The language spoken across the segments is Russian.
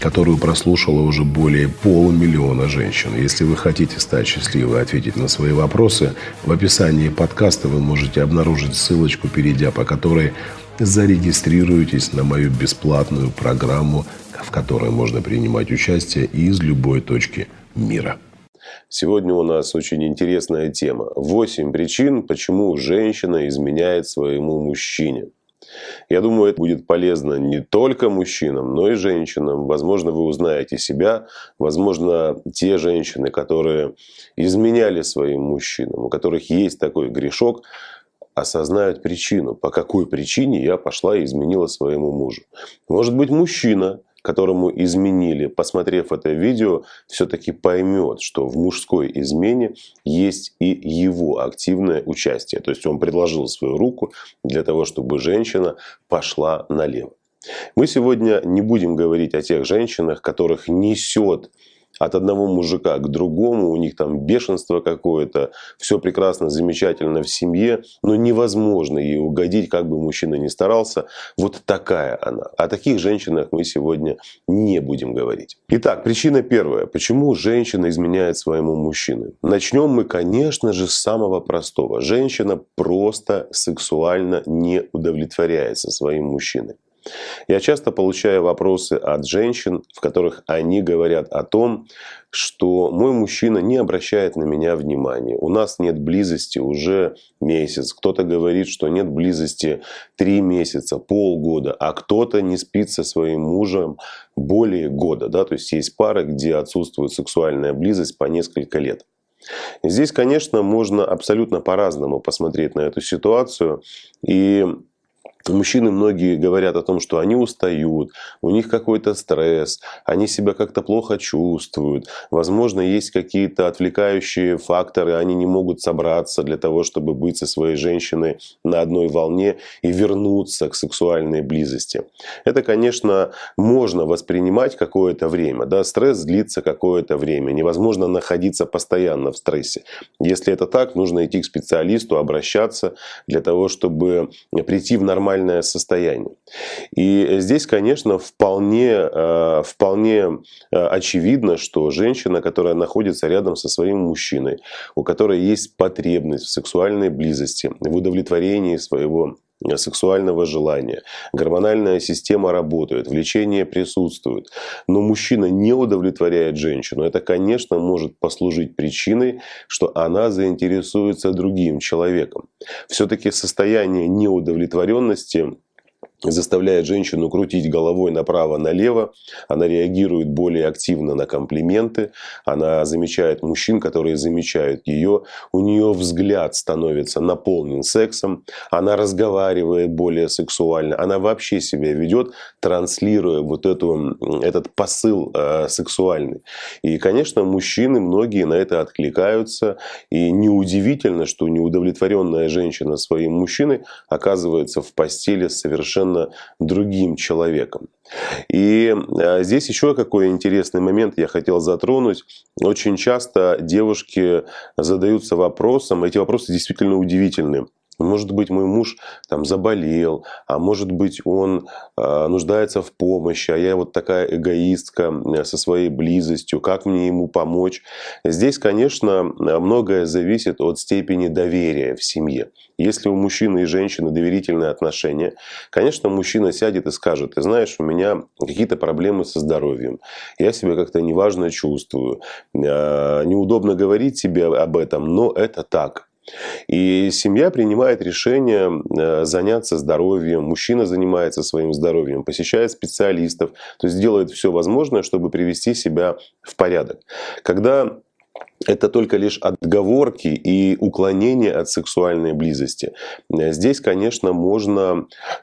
которую прослушало уже более полумиллиона женщин. Если вы хотите стать счастливой и ответить на свои вопросы, в описании подкаста вы можете обнаружить ссылочку, перейдя по которой зарегистрируйтесь на мою бесплатную программу, в которой можно принимать участие из любой точки мира. Сегодня у нас очень интересная тема. Восемь причин, почему женщина изменяет своему мужчине. Я думаю, это будет полезно не только мужчинам, но и женщинам. Возможно, вы узнаете себя, возможно, те женщины, которые изменяли своим мужчинам, у которых есть такой грешок, осознают причину, по какой причине я пошла и изменила своему мужу. Может быть, мужчина которому изменили, посмотрев это видео, все-таки поймет, что в мужской измене есть и его активное участие. То есть он предложил свою руку для того, чтобы женщина пошла налево. Мы сегодня не будем говорить о тех женщинах, которых несет от одного мужика к другому, у них там бешенство какое-то, все прекрасно, замечательно в семье, но невозможно ей угодить, как бы мужчина ни старался. Вот такая она. О таких женщинах мы сегодня не будем говорить. Итак, причина первая. Почему женщина изменяет своему мужчине? Начнем мы, конечно же, с самого простого. Женщина просто сексуально не удовлетворяется своим мужчиной. Я часто получаю вопросы от женщин, в которых они говорят о том, что мой мужчина не обращает на меня внимания. У нас нет близости уже месяц. Кто-то говорит, что нет близости три месяца, полгода, а кто-то не спит со своим мужем более года. Да? То есть есть пары, где отсутствует сексуальная близость по несколько лет. Здесь, конечно, можно абсолютно по-разному посмотреть на эту ситуацию. И Мужчины многие говорят о том, что они устают, у них какой-то стресс, они себя как-то плохо чувствуют. Возможно, есть какие-то отвлекающие факторы, они не могут собраться для того, чтобы быть со своей женщиной на одной волне и вернуться к сексуальной близости. Это, конечно, можно воспринимать какое-то время. Да? Стресс длится какое-то время. Невозможно находиться постоянно в стрессе. Если это так, нужно идти к специалисту, обращаться для того, чтобы прийти в нормальное нормальное состояние. И здесь, конечно, вполне, э, вполне э, очевидно, что женщина, которая находится рядом со своим мужчиной, у которой есть потребность в сексуальной близости, в удовлетворении своего сексуального желания. Гормональная система работает, влечение присутствует. Но мужчина не удовлетворяет женщину. Это, конечно, может послужить причиной, что она заинтересуется другим человеком. Все-таки состояние неудовлетворенности заставляет женщину крутить головой направо-налево, она реагирует более активно на комплименты, она замечает мужчин, которые замечают ее, у нее взгляд становится наполнен сексом, она разговаривает более сексуально, она вообще себя ведет, транслируя вот эту, этот посыл э, сексуальный. И, конечно, мужчины многие на это откликаются, и неудивительно, что неудовлетворенная женщина своим мужчиной оказывается в постели совершенно совершенно другим человеком. И а, здесь еще какой интересный момент я хотел затронуть. Очень часто девушки задаются вопросом, эти вопросы действительно удивительные. Может быть, мой муж там заболел, а может быть, он э, нуждается в помощи, а я вот такая эгоистка со своей близостью, как мне ему помочь? Здесь, конечно, многое зависит от степени доверия в семье. Если у мужчины и женщины доверительные отношения, конечно, мужчина сядет и скажет, ты знаешь, у меня какие-то проблемы со здоровьем, я себя как-то неважно чувствую, э, неудобно говорить себе об этом, но это так. И семья принимает решение э, заняться здоровьем, мужчина занимается своим здоровьем, посещает специалистов, то есть делает все возможное, чтобы привести себя в порядок. Когда это только лишь отговорки и уклонения от сексуальной близости. Здесь, конечно, можно э,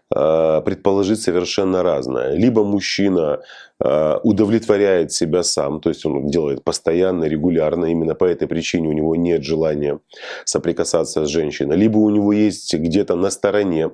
предположить совершенно разное. Либо мужчина э, удовлетворяет себя сам, то есть он делает постоянно, регулярно, именно по этой причине у него нет желания соприкасаться с женщиной, либо у него есть где-то на стороне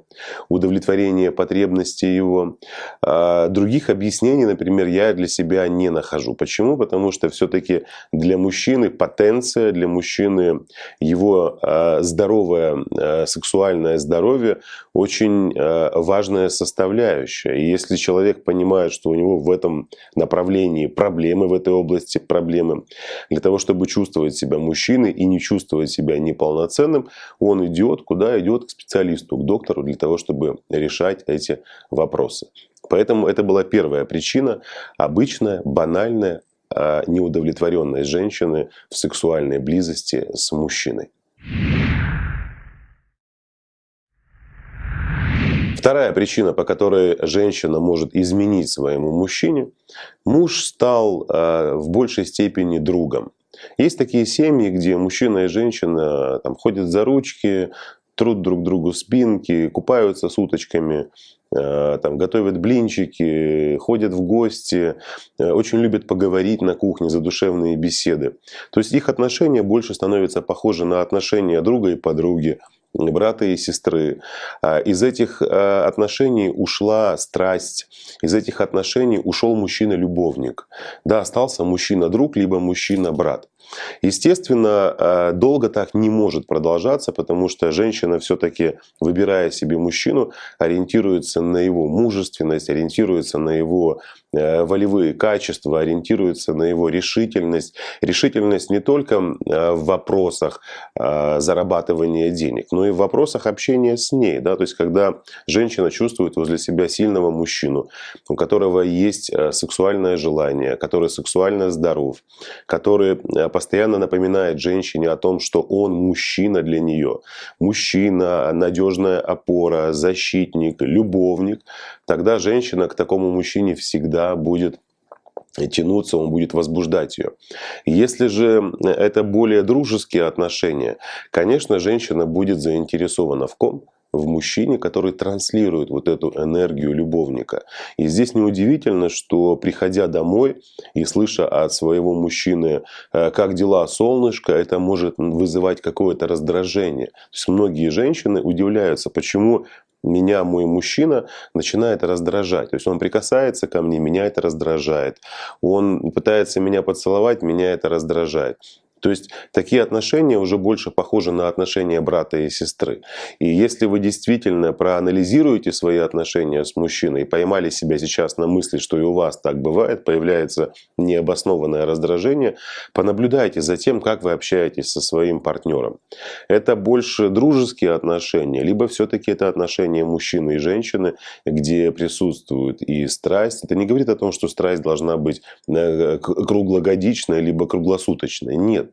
удовлетворение потребностей его. А других объяснений, например, я для себя не нахожу. Почему? Потому что все-таки для мужчины потенция, для мужчины его э, здоровое э, сексуальное здоровье очень важная составляющая. И если человек понимает, что у него в этом направлении проблемы, в этой области проблемы, для того, чтобы чувствовать себя мужчиной и не чувствовать себя неполноценным, он идет, куда идет к специалисту, к доктору, для того, чтобы решать эти вопросы. Поэтому это была первая причина, обычная, банальная, а, неудовлетворенность женщины в сексуальной близости с мужчиной. Вторая причина, по которой женщина может изменить своему мужчине, муж стал э, в большей степени другом. Есть такие семьи, где мужчина и женщина там, ходят за ручки, трут друг другу спинки, купаются с уточками, э, там, готовят блинчики, ходят в гости, э, очень любят поговорить на кухне, задушевные беседы. То есть их отношения больше становятся похожи на отношения друга и подруги, брата и сестры. А, из этих а, отношений ушла страсть, из этих отношений ушел мужчина-любовник. Да, остался мужчина-друг, либо мужчина-брат. Естественно, э, долго так не может продолжаться, потому что женщина все-таки, выбирая себе мужчину, ориентируется на его мужественность, ориентируется на его э, волевые качества, ориентируется на его решительность. Решительность не только в вопросах зарабатывания денег, но и в вопросах общения с ней. Да? То есть, когда женщина чувствует возле себя сильного мужчину, у которого есть сексуальное желание, который сексуально здоров, который постоянно напоминает женщине о том, что он мужчина для нее. Мужчина, надежная опора, защитник, любовник. Тогда женщина к такому мужчине всегда будет тянуться, он будет возбуждать ее. Если же это более дружеские отношения, конечно, женщина будет заинтересована в ком? в мужчине, который транслирует вот эту энергию любовника. И здесь неудивительно, что приходя домой и слыша от своего мужчины, э, как дела, солнышко, это может вызывать какое-то раздражение. То есть многие женщины удивляются, почему меня мой мужчина начинает раздражать. То есть он прикасается ко мне, меня это раздражает. Он пытается меня поцеловать, меня это раздражает. То есть такие отношения уже больше похожи на отношения брата и сестры. И если вы действительно проанализируете свои отношения с мужчиной и поймали себя сейчас на мысли, что и у вас так бывает, появляется необоснованное раздражение, понаблюдайте за тем, как вы общаетесь со своим партнером. Это больше дружеские отношения, либо все-таки это отношения мужчины и женщины, где присутствует и страсть. Это не говорит о том, что страсть должна быть э, круглогодичная, либо круглосуточная. Нет.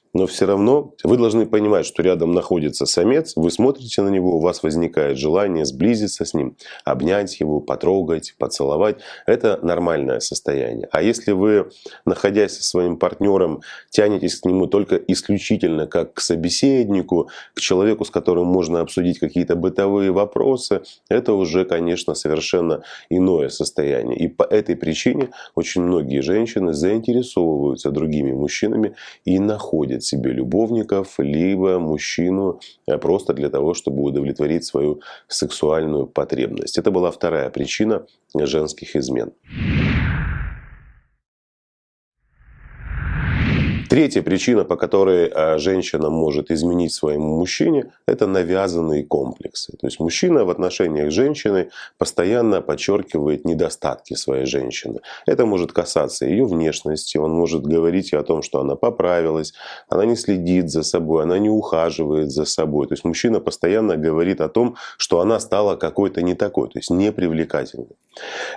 Но все равно вы должны понимать, что рядом находится самец, вы смотрите на него, у вас возникает желание сблизиться с ним, обнять его, потрогать, поцеловать. Это нормальное состояние. А если вы, находясь со своим партнером, тянетесь к нему только исключительно как к собеседнику, к человеку, с которым можно обсудить какие-то бытовые вопросы, это уже, конечно, совершенно иное состояние. И по этой причине очень многие женщины заинтересовываются другими мужчинами и находят находит себе любовников, либо мужчину э, просто для того, чтобы удовлетворить свою сексуальную потребность. Это была вторая причина женских измен. Третья причина, по которой э, женщина может изменить своему мужчине, это навязанные комплексы. То есть мужчина в отношениях с женщиной постоянно подчеркивает недостатки своей женщины. Это может касаться ее внешности, он может говорить о том, что она поправилась, она не следит за собой, она не ухаживает за собой. То есть мужчина постоянно говорит о том, что она стала какой-то не такой, то есть непривлекательной.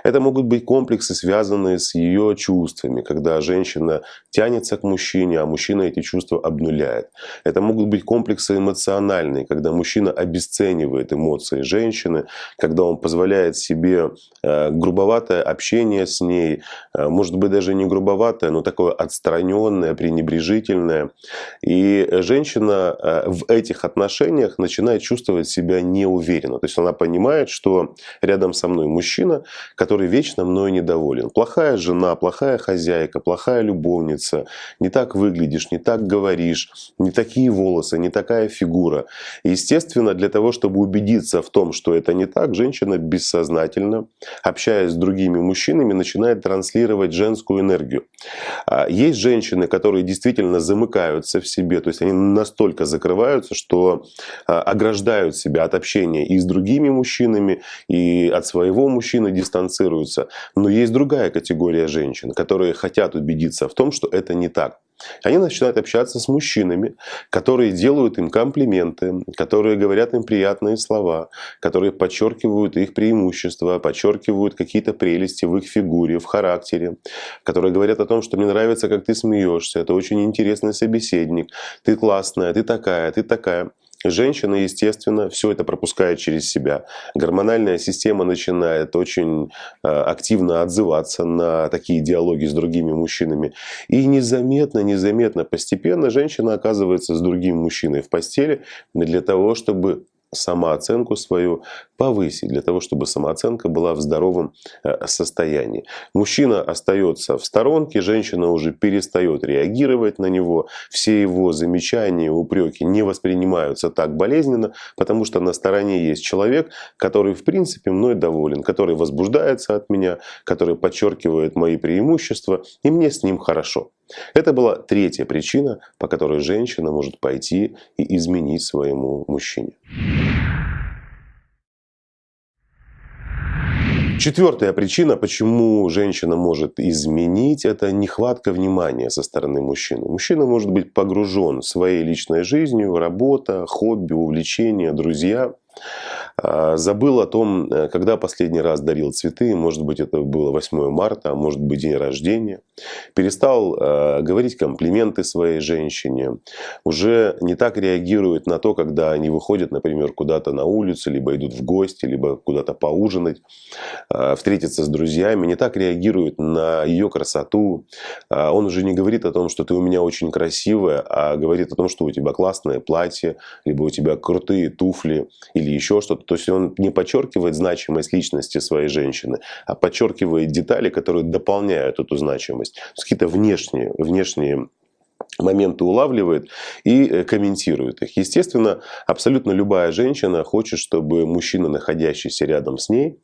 Это могут быть комплексы, связанные с ее чувствами, когда женщина тянется к мужчине, мужчине, а мужчина эти чувства обнуляет. Это могут быть комплексы эмоциональные, когда мужчина обесценивает эмоции женщины, когда он позволяет себе э, грубоватое общение с ней, э, может быть даже не грубоватое, но такое отстраненное, пренебрежительное. И женщина э, в этих отношениях начинает чувствовать себя неуверенно. То есть она понимает, что рядом со мной мужчина, который вечно мной недоволен. Плохая жена, плохая хозяйка, плохая любовница, не так выглядишь, не так говоришь, не такие волосы, не такая фигура. естественно, для того, чтобы убедиться в том, что это не так, женщина бессознательно, общаясь с другими мужчинами, начинает транслировать женскую энергию. А есть женщины, которые действительно замыкаются в себе, то есть они настолько закрываются, что а, ограждают себя от общения и с другими мужчинами, и от своего мужчины дистанцируются. Но есть другая категория женщин, которые хотят убедиться в том, что это не так. Они начинают общаться с мужчинами, которые делают им комплименты, которые говорят им приятные слова, которые подчеркивают их преимущества, подчеркивают какие-то прелести в их фигуре, в характере, которые говорят о том, что мне нравится, как ты смеешься, это очень интересный собеседник, ты классная, ты такая, ты такая. Женщина, естественно, все это пропускает через себя. Гормональная система начинает очень э, активно отзываться на такие диалоги с другими мужчинами. И незаметно, незаметно, постепенно женщина оказывается с другим мужчиной в постели для того, чтобы самооценку свою повысить, для того, чтобы самооценка была в здоровом э, состоянии. Мужчина остается в сторонке, женщина уже перестает реагировать на него, все его замечания, упреки не воспринимаются так болезненно, потому что на стороне есть человек, который в принципе мной доволен, который возбуждается от меня, который подчеркивает мои преимущества, и мне с ним хорошо. Это была третья причина, по которой женщина может пойти и изменить своему мужчине. Четвертая причина, почему женщина может изменить, это нехватка внимания со стороны мужчины. Мужчина может быть погружен своей личной жизнью, работа, хобби, увлечения, друзья. А, забыл о том, э, когда последний раз дарил цветы, может быть это было 8 марта, а может быть день рождения. Перестал э, говорить комплименты своей женщине. Уже не так реагирует на то, когда они выходят, например, куда-то на улицу, либо идут в гости, либо куда-то поужинать, э, встретиться с друзьями. Не так реагирует на ее красоту. А он уже не говорит о том, что ты у меня очень красивая, а говорит о том, что у тебя классное платье, либо у тебя крутые туфли, или еще что-то. То есть он не подчеркивает значимость личности своей женщины, а подчеркивает детали, которые дополняют эту значимость. Какие-то внешние, внешние моменты улавливает и э, комментирует их. Естественно, абсолютно любая женщина хочет, чтобы мужчина, находящийся рядом с ней,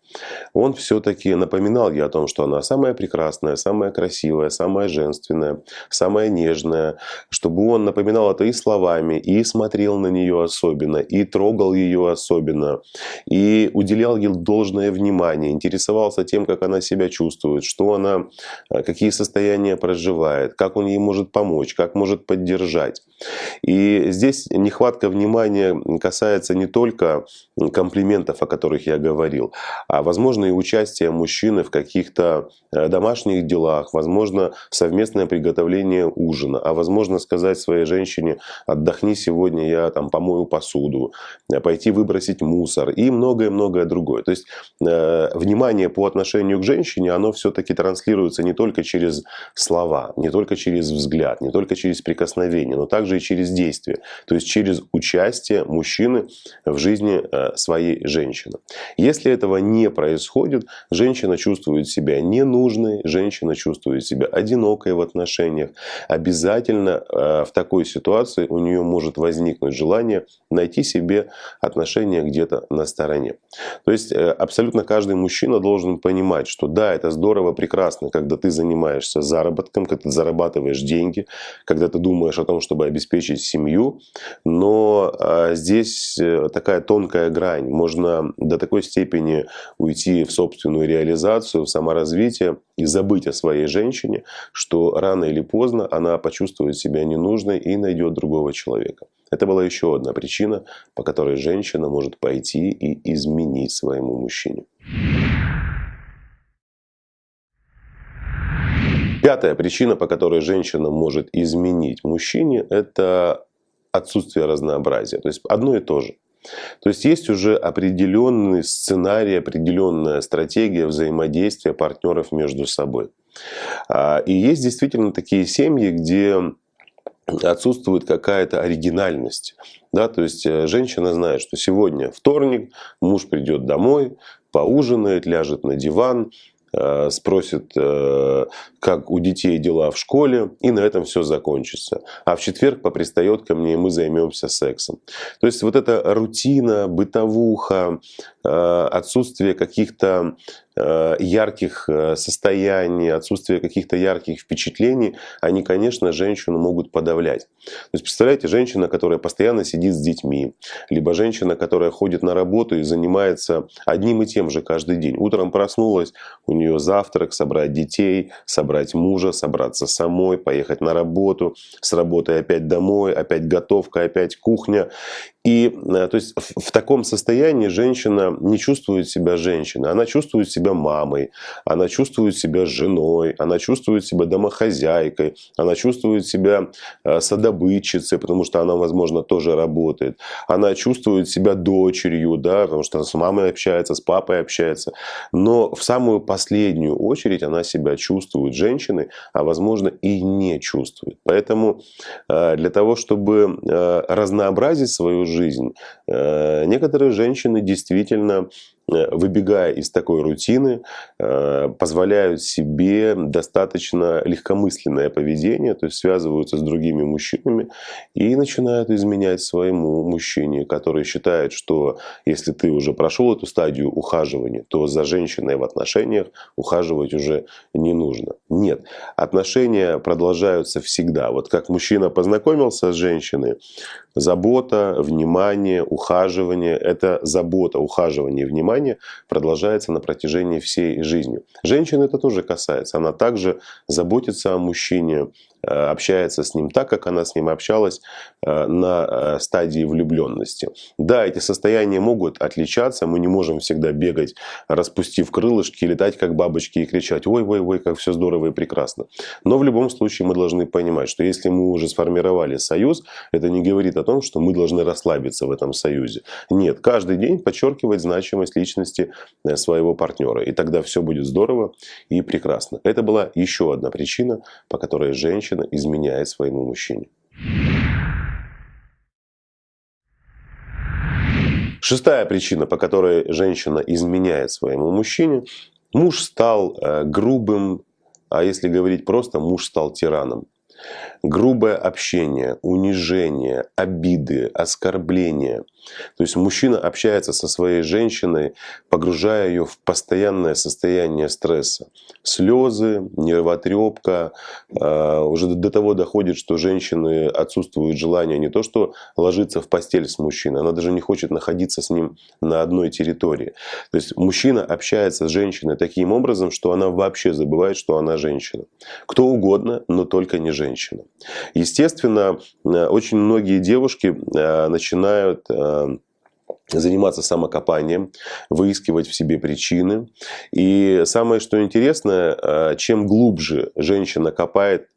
он все-таки напоминал ей о том, что она самая прекрасная, самая красивая, самая женственная, самая нежная, чтобы он напоминал это и словами, и смотрел на нее особенно, и трогал ее особенно, и уделял ей должное внимание, интересовался тем, как она себя чувствует, что она, э, какие состояния проживает, как он ей может помочь, как может поддержать. И здесь нехватка внимания касается не только комплиментов, о которых я говорил, а возможно и участие мужчины в каких-то э, домашних делах, возможно совместное приготовление ужина, а возможно сказать своей женщине отдохни сегодня, я там помою посуду, э, пойти выбросить мусор и многое-многое другое. То есть э, внимание по отношению к женщине, оно все-таки транслируется не только через слова, не только через взгляд, не только через прикосновение, но также и через действие, то есть через участие мужчины в жизни э, своей женщины. Если этого не происходит, женщина чувствует себя ненужной, женщина чувствует себя одинокой в отношениях. Обязательно э, в такой ситуации у нее может возникнуть желание найти себе отношения где-то на стороне. То есть э, абсолютно каждый мужчина должен понимать, что да, это здорово, прекрасно, когда ты занимаешься заработком, когда ты зарабатываешь деньги, когда ты думаешь о том, чтобы обеспечить семью, но а, здесь э, такая тонкая грань. Можно до такой степени уйти в собственную реализацию, в саморазвитие и забыть о своей женщине, что рано или поздно она почувствует себя ненужной и найдет другого человека. Это была еще одна причина, по которой женщина может пойти и изменить своему мужчине. Пятая причина, по которой женщина может изменить мужчине, это отсутствие разнообразия. То есть одно и то же. То есть есть уже определенный сценарий, определенная стратегия взаимодействия партнеров между собой. А, и есть действительно такие семьи, где отсутствует какая-то оригинальность. Да, то есть э, женщина знает, что сегодня вторник, муж придет домой, поужинает, ляжет на диван, спросит, э, как у детей дела в школе, и на этом все закончится. А в четверг попристает ко мне, и мы займемся сексом. То есть вот эта рутина, бытовуха, э, отсутствие каких-то Э, ярких э, состояний, отсутствие каких-то ярких впечатлений, они, конечно, женщину могут подавлять. То есть, представляете, женщина, которая постоянно сидит с детьми, либо женщина, которая ходит на работу и занимается одним и тем же каждый день. Утром проснулась, у нее завтрак, собрать детей, собрать мужа, собраться самой, поехать на работу, с работы опять домой, опять готовка, опять кухня. И э, то есть в таком состоянии женщина не чувствует себя женщиной, она чувствует себя мамой, она чувствует себя женой, она чувствует себя домохозяйкой, она чувствует себя э, садобытчицей, потому что она, возможно, тоже работает. Она чувствует себя дочерью, да, потому что с мамой общается, с папой общается. Но в самую последнюю очередь она себя чувствует женщиной, а возможно и не чувствует. Поэтому э, для того, чтобы разнообразить свою жизнь. Э, некоторые женщины действительно Э, выбегая из такой рутины, э, позволяют себе достаточно легкомысленное поведение, то есть связываются с другими мужчинами и начинают изменять своему мужчине, который считает, что если ты уже прошел эту стадию ухаживания, то за женщиной в отношениях ухаживать уже не нужно. Нет, отношения продолжаются всегда. Вот как мужчина познакомился с женщиной, забота, внимание, ухаживание – это забота, ухаживание, внимание продолжается на протяжении всей жизни. Женщины это тоже касается. Она также заботится о мужчине, общается с ним так, как она с ним общалась э, на э, стадии влюбленности. Да, эти состояния могут отличаться, мы не можем всегда бегать, распустив крылышки, летать как бабочки и кричать «Ой-ой-ой, как все здорово и прекрасно». Но в любом случае мы должны понимать, что если мы уже сформировали союз, это не говорит о том, что мы должны расслабиться в этом союзе. Нет, каждый день подчеркивать значимость личности своего партнера, и тогда все будет здорово и прекрасно. Это была еще одна причина, по которой женщина женщина изменяет своему мужчине. Шестая причина, по которой женщина изменяет своему мужчине, муж стал э, грубым, а если говорить просто, муж стал тираном. Грубое общение, унижение, обиды, оскорбления. То есть мужчина общается со своей женщиной, погружая ее в постоянное состояние стресса. Слезы, нервотрепка. А, уже до того доходит, что женщины отсутствует желание не то, что ложиться в постель с мужчиной, она даже не хочет находиться с ним на одной территории. То есть мужчина общается с женщиной таким образом, что она вообще забывает, что она женщина. Кто угодно, но только не женщина. Естественно, э, очень многие девушки э, начинают э, заниматься самокопанием, выискивать в себе причины. И самое, что интересно, чем глубже женщина копает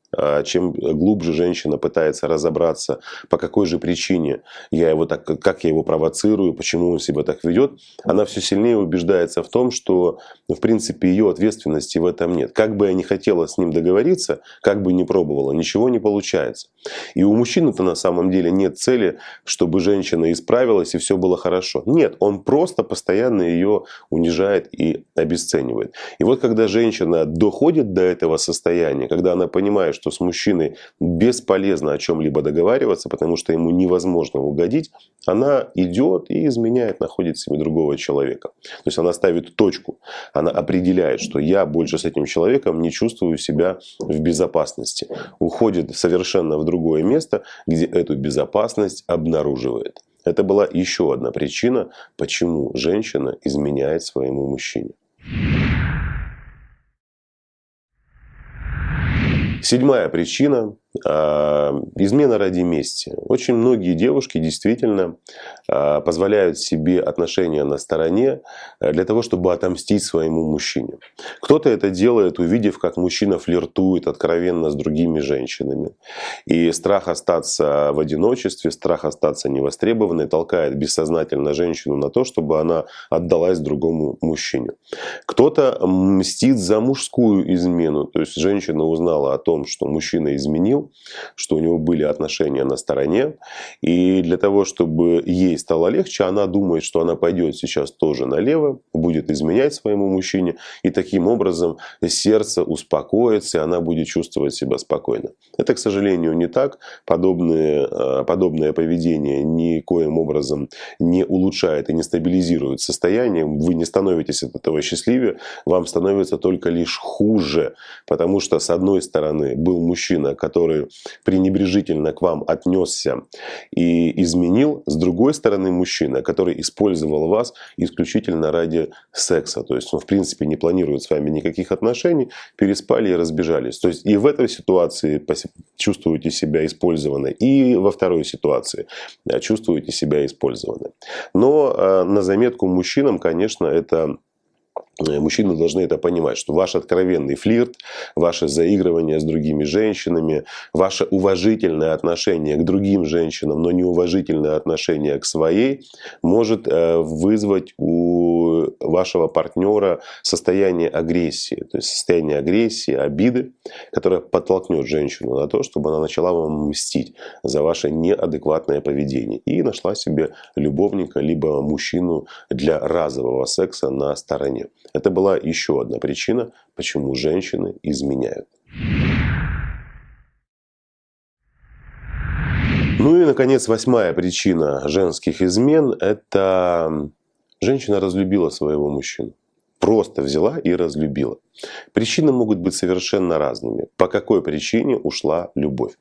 чем глубже женщина пытается разобраться, по какой же причине я его так, как я его провоцирую, почему он себя так ведет, она все сильнее убеждается в том, что в принципе ее ответственности в этом нет. Как бы я ни хотела с ним договориться, как бы ни пробовала, ничего не получается. И у мужчины-то на самом деле нет цели, чтобы женщина исправилась и все было хорошо. Нет, он просто постоянно ее унижает и обесценивает. И вот когда женщина доходит до этого состояния, когда она понимает, что с мужчиной бесполезно о чем-либо договариваться, потому что ему невозможно угодить, она идет и изменяет, находит себе другого человека. То есть она ставит точку, она определяет, что я больше с этим человеком не чувствую себя в безопасности. Уходит совершенно в другое место, где эту безопасность обнаруживает. Это была еще одна причина, почему женщина изменяет своему мужчине. Седьмая причина, измена ради мести. Очень многие девушки действительно а, позволяют себе отношения на стороне э, для того, чтобы отомстить своему мужчине. Кто-то это делает, увидев, как мужчина флиртует откровенно с другими женщинами. И страх остаться в одиночестве, страх остаться невостребованной толкает бессознательно женщину на то, чтобы она отдалась другому мужчине. Кто-то мстит за мужскую измену. То есть женщина узнала о том, что мужчина изменил, что у него были отношения на стороне. И для того, чтобы ей стало легче, она думает, что она пойдет сейчас тоже налево, будет изменять своему мужчине. И таким образом сердце успокоится, и она будет чувствовать себя спокойно. Это, к сожалению, не так. Подобное, э, подобное поведение никоим образом не улучшает и не стабилизирует состояние. Вы не становитесь от этого счастливее, вам становится только лишь хуже. Потому что, с одной стороны, был мужчина, который который пренебрежительно к вам отнесся и изменил, с другой стороны мужчина, который использовал вас исключительно ради секса. То есть он в принципе не планирует с вами никаких отношений, переспали и разбежались. То есть и в этой ситуации чувствуете себя использованной, и во второй ситуации чувствуете себя использованной. Но э, на заметку мужчинам, конечно, это мужчины должны это понимать, что ваш откровенный флирт, ваше заигрывание с другими женщинами, ваше уважительное отношение к другим женщинам, но неуважительное отношение к своей, может э, вызвать у вашего партнера состояние агрессии. То есть состояние агрессии, обиды, которое подтолкнет женщину на то, чтобы она начала вам мстить за ваше неадекватное поведение. И нашла себе любовника, либо мужчину для разового секса на стороне. Это была еще одна причина, почему женщины изменяют. Ну и, наконец, восьмая причина женских измен – это женщина разлюбила своего мужчину просто взяла и разлюбила. Причины могут быть совершенно разными. По какой причине ушла любовь?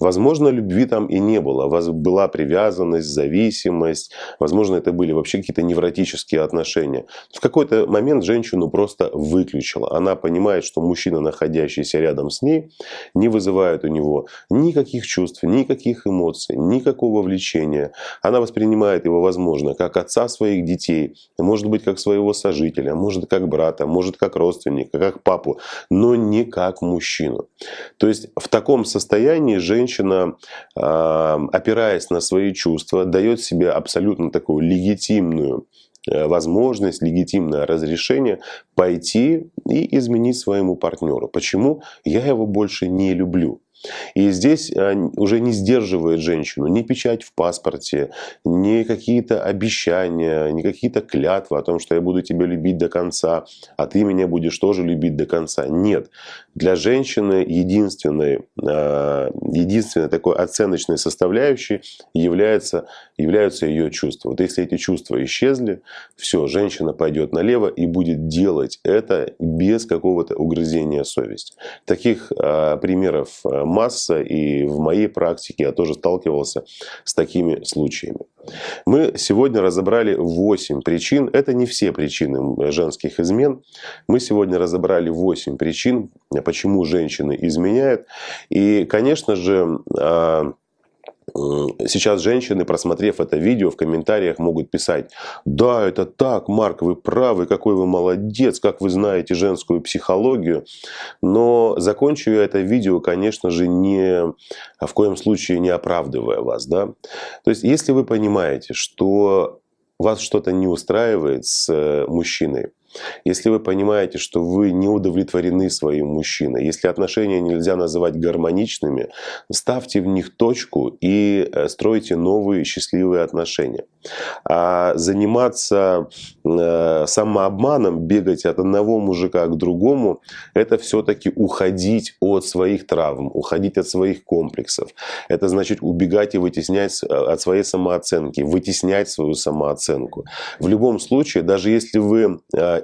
Возможно, любви там и не было. Была привязанность, зависимость. Возможно, это были вообще какие-то невротические отношения. В какой-то момент женщину просто выключила. Она понимает, что мужчина, находящийся рядом с ней, не вызывает у него никаких чувств, никаких эмоций, никакого влечения. Она воспринимает его, возможно, как отца своих детей, может быть, как своего сожителя, может как брата, может как родственника, как папу, но не как мужчину. То есть в таком состоянии женщина, а, опираясь на свои чувства, дает себе абсолютно такую легитимную э, возможность, легитимное разрешение пойти и изменить своему партнеру. Почему? Я его больше не люблю. И здесь а, уже не сдерживает женщину ни печать в паспорте, ни какие-то обещания, ни какие-то клятвы о том, что я буду тебя любить до конца, а ты меня будешь тоже любить до конца. Нет. Для женщины единственной, а, единственной такой оценочной составляющей является, являются ее чувства. Вот если эти чувства исчезли, все, женщина пойдет налево и будет делать это без какого-то угрызения совести. Таких а, примеров масса, и в моей практике я тоже сталкивался с такими случаями. Мы сегодня разобрали 8 причин. Это не все причины женских измен. Мы сегодня разобрали 8 причин, почему женщины изменяют. И, конечно же, а, Сейчас женщины, просмотрев это видео, в комментариях могут писать, да, это так, Марк, вы правы, какой вы молодец, как вы знаете женскую психологию. Но закончу я это видео, конечно же, не в коем случае не оправдывая вас. Да? То есть, если вы понимаете, что вас что-то не устраивает с э, мужчиной, если вы понимаете, что вы не удовлетворены своим мужчиной, если отношения нельзя называть гармоничными, ставьте в них точку и э, стройте новые счастливые отношения. А заниматься э, самообманом, бегать от одного мужика к другому, это все-таки уходить от своих травм, уходить от своих комплексов. Это значит убегать и вытеснять э, от своей самооценки, вытеснять свою самооценку. В любом случае, даже если вы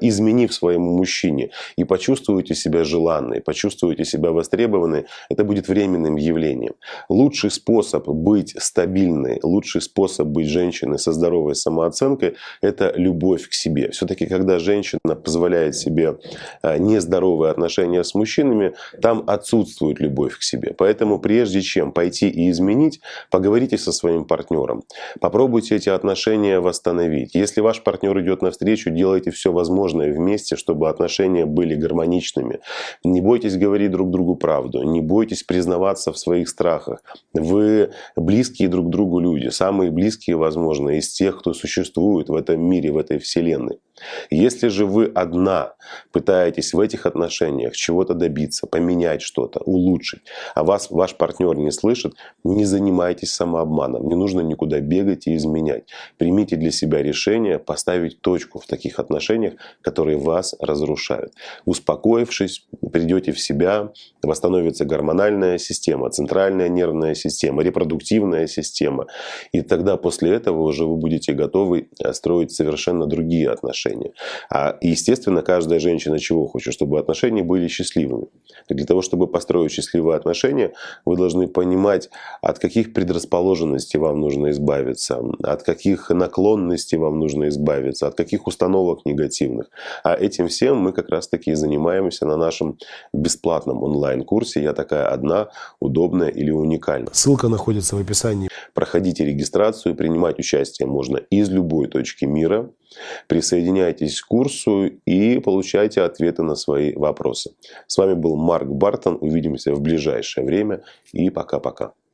изменив своему мужчине и почувствуете себя желанной, почувствуете себя востребованной, это будет временным явлением. Лучший способ быть стабильной, лучший способ быть женщиной со здоровой самооценкой – это любовь к себе. Все-таки, когда женщина позволяет себе а, нездоровые отношения с мужчинами, там отсутствует любовь к себе. Поэтому прежде чем пойти и изменить, поговорите со своим партнером. Попробуйте эти отношения восстановить. Если ваш партнер идет навстречу, делайте все возможное вместе, чтобы отношения были гармоничными. Не бойтесь говорить друг другу правду, не бойтесь признаваться в своих страхах. Вы близкие друг другу люди, самые близкие, возможно, из тех, кто существует в этом мире, в этой вселенной. Если же вы одна пытаетесь в этих отношениях чего-то добиться, поменять что-то, улучшить, а вас ваш партнер не слышит, не занимайтесь самообманом. Не нужно никуда бегать и изменять. Примите для себя решение поставить точку в таких отношениях, которые вас разрушают. Успокоившись, придете в себя, восстановится гормональная система, центральная нервная система, репродуктивная система. И тогда после этого уже вы будете готовы строить совершенно другие отношения. А, естественно, каждая женщина чего хочет? Чтобы отношения были счастливыми. Для того, чтобы построить счастливые отношения, вы должны понимать, от каких предрасположенностей вам нужно избавиться, от каких наклонностей вам нужно избавиться, от каких установок негативных. А этим всем мы как раз-таки и занимаемся на нашем бесплатном онлайн-курсе «Я такая одна, удобная или уникальна». Ссылка находится в описании. Проходите регистрацию, принимать участие можно из любой точки мира. Присоединяйтесь к курсу и получайте ответы на свои вопросы. С вами был Марк Бартон. Увидимся в ближайшее время и пока-пока.